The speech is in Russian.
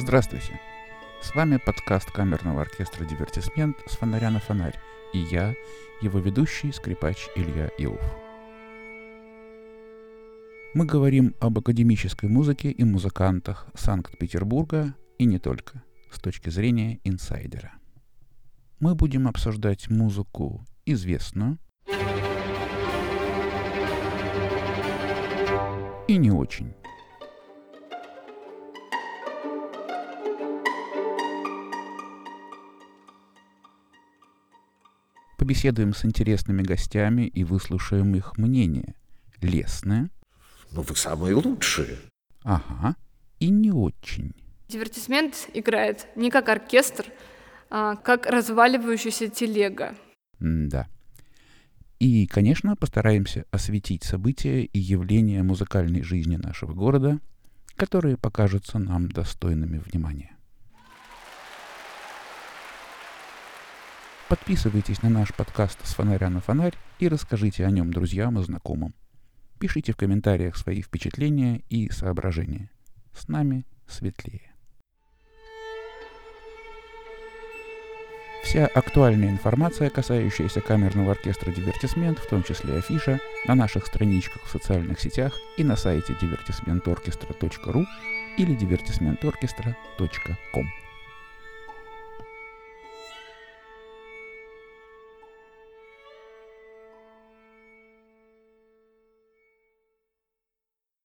Здравствуйте! С вами подкаст камерного оркестра «Дивертисмент» с фонаря на фонарь и я, его ведущий, скрипач Илья Иуф. Мы говорим об академической музыке и музыкантах Санкт-Петербурга и не только, с точки зрения инсайдера. Мы будем обсуждать музыку известную и не очень. Побеседуем с интересными гостями и выслушаем их мнение. Лесное. Ну, вы самые лучшие. Ага. И не очень. Дивертисмент играет не как оркестр, а как разваливающаяся телега. Да. И, конечно, постараемся осветить события и явления музыкальной жизни нашего города, которые покажутся нам достойными внимания. Подписывайтесь на наш подкаст «С фонаря на фонарь» и расскажите о нем друзьям и знакомым. Пишите в комментариях свои впечатления и соображения. С нами светлее. Вся актуальная информация, касающаяся камерного оркестра «Дивертисмент», в том числе афиша, на наших страничках в социальных сетях и на сайте divertismentorchestra.ru или divertismentorchestra.com.